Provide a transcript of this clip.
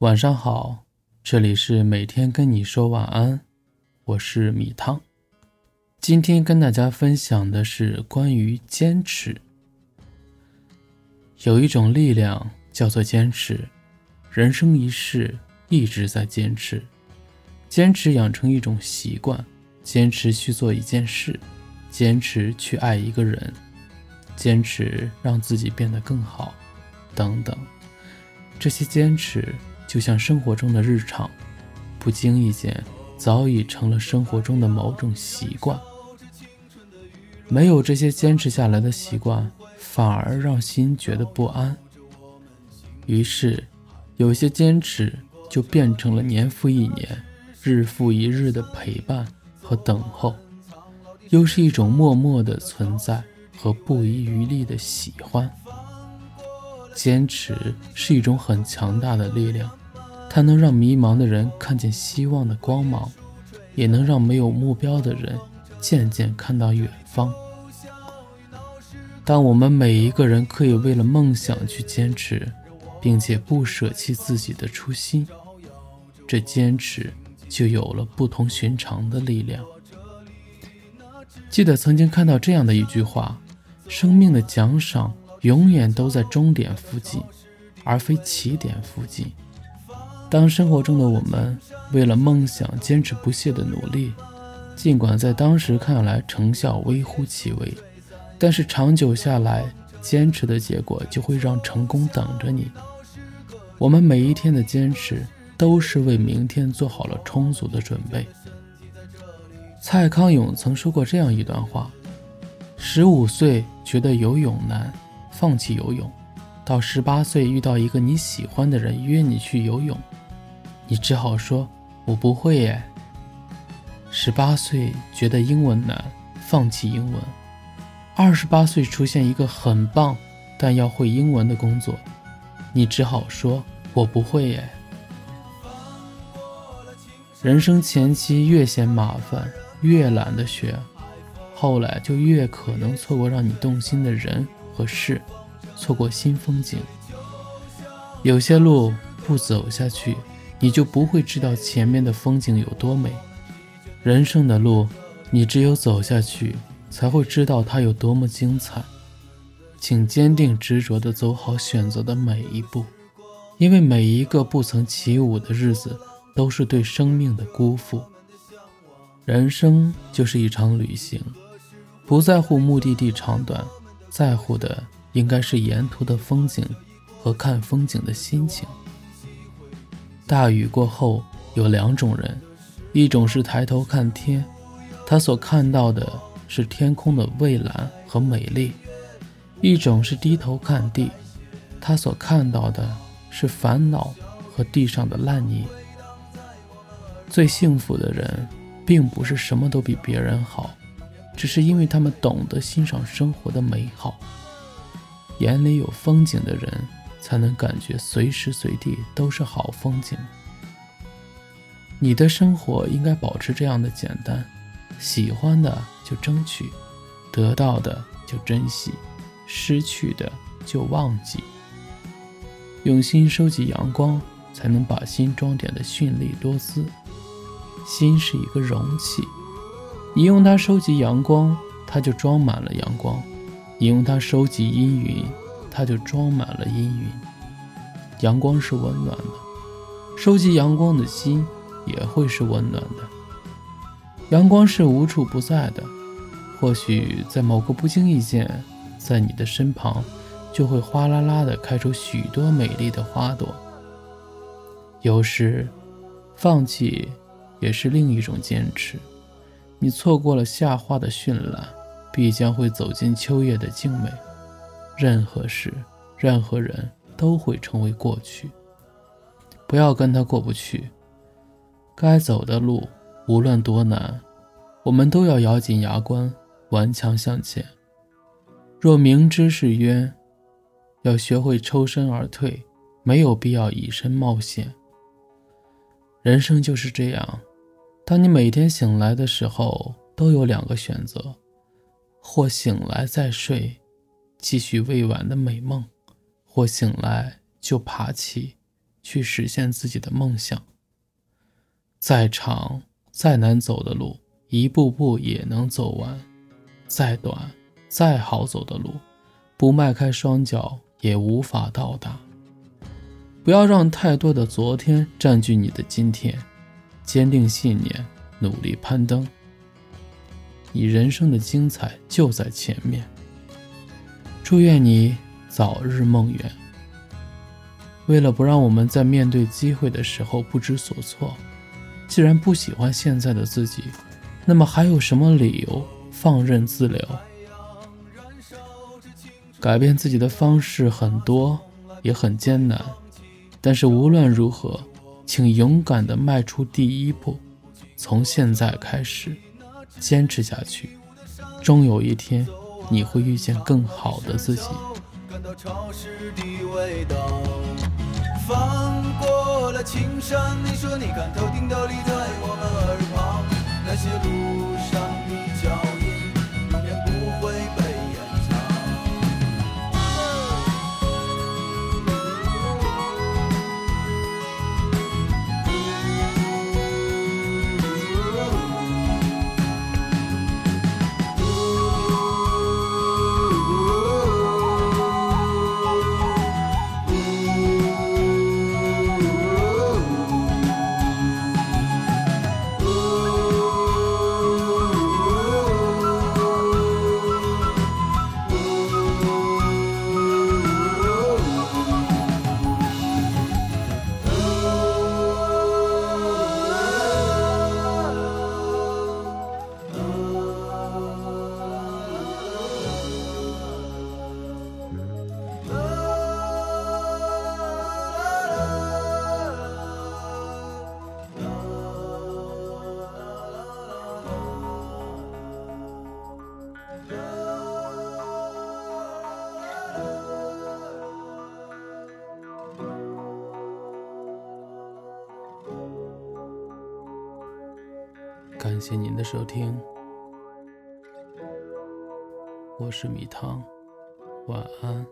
晚上好，这里是每天跟你说晚安，我是米汤。今天跟大家分享的是关于坚持。有一种力量叫做坚持，人生一世一直在坚持，坚持养成一种习惯，坚持去做一件事，坚持去爱一个人，坚持让自己变得更好，等等，这些坚持。就像生活中的日常，不经意间早已成了生活中的某种习惯。没有这些坚持下来的习惯，反而让心觉得不安。于是，有些坚持就变成了年复一年、日复一日的陪伴和等候，又是一种默默的存在和不遗余力的喜欢。坚持是一种很强大的力量。它能让迷茫的人看见希望的光芒，也能让没有目标的人渐渐看到远方。当我们每一个人可以为了梦想去坚持，并且不舍弃自己的初心，这坚持就有了不同寻常的力量。记得曾经看到这样的一句话：生命的奖赏永远都在终点附近，而非起点附近。当生活中的我们为了梦想坚持不懈的努力，尽管在当时看来成效微乎其微，但是长久下来，坚持的结果就会让成功等着你。我们每一天的坚持，都是为明天做好了充足的准备。蔡康永曾说过这样一段话：十五岁觉得游泳难，放弃游泳；到十八岁遇到一个你喜欢的人约你去游泳。你只好说：“我不会耶。”十八岁觉得英文难，放弃英文；二十八岁出现一个很棒但要会英文的工作，你只好说：“我不会耶。”人生前期越嫌麻烦，越懒得学，后来就越可能错过让你动心的人和事，错过新风景。有些路不走下去。你就不会知道前面的风景有多美。人生的路，你只有走下去，才会知道它有多么精彩。请坚定执着地走好选择的每一步，因为每一个不曾起舞的日子，都是对生命的辜负。人生就是一场旅行，不在乎目的地长短，在乎的应该是沿途的风景和看风景的心情。大雨过后有两种人，一种是抬头看天，他所看到的是天空的蔚蓝和美丽；一种是低头看地，他所看到的是烦恼和地上的烂泥。最幸福的人，并不是什么都比别人好，只是因为他们懂得欣赏生活的美好。眼里有风景的人。才能感觉随时随地都是好风景。你的生活应该保持这样的简单：喜欢的就争取，得到的就珍惜，失去的就忘记。用心收集阳光，才能把心装点的绚丽多姿。心是一个容器，你用它收集阳光，它就装满了阳光；你用它收集阴云。它就装满了阴云。阳光是温暖的，收集阳光的心也会是温暖的。阳光是无处不在的，或许在某个不经意间，在你的身旁，就会哗啦啦地开出许多美丽的花朵。有时，放弃也是另一种坚持。你错过了夏花的绚烂，必将会走进秋叶的静美。任何事，任何人都会成为过去。不要跟他过不去。该走的路，无论多难，我们都要咬紧牙关，顽强向前。若明知是冤，要学会抽身而退，没有必要以身冒险。人生就是这样，当你每天醒来的时候，都有两个选择：或醒来再睡。继续未完的美梦，或醒来就爬起，去实现自己的梦想。再长、再难走的路，一步步也能走完；再短、再好走的路，不迈开双脚也无法到达。不要让太多的昨天占据你的今天，坚定信念，努力攀登。你人生的精彩就在前面。祝愿你早日梦圆。为了不让我们在面对机会的时候不知所措。既然不喜欢现在的自己，那么还有什么理由放任自流？改变自己的方式很多，也很艰难，但是无论如何，请勇敢地迈出第一步，从现在开始，坚持下去，终有一天你会遇见更好的自己。感到潮湿的味道翻过了青山，你说你看头顶斗笠在我们耳旁，那些路上的脚感谢您的收听，我是米汤，晚安。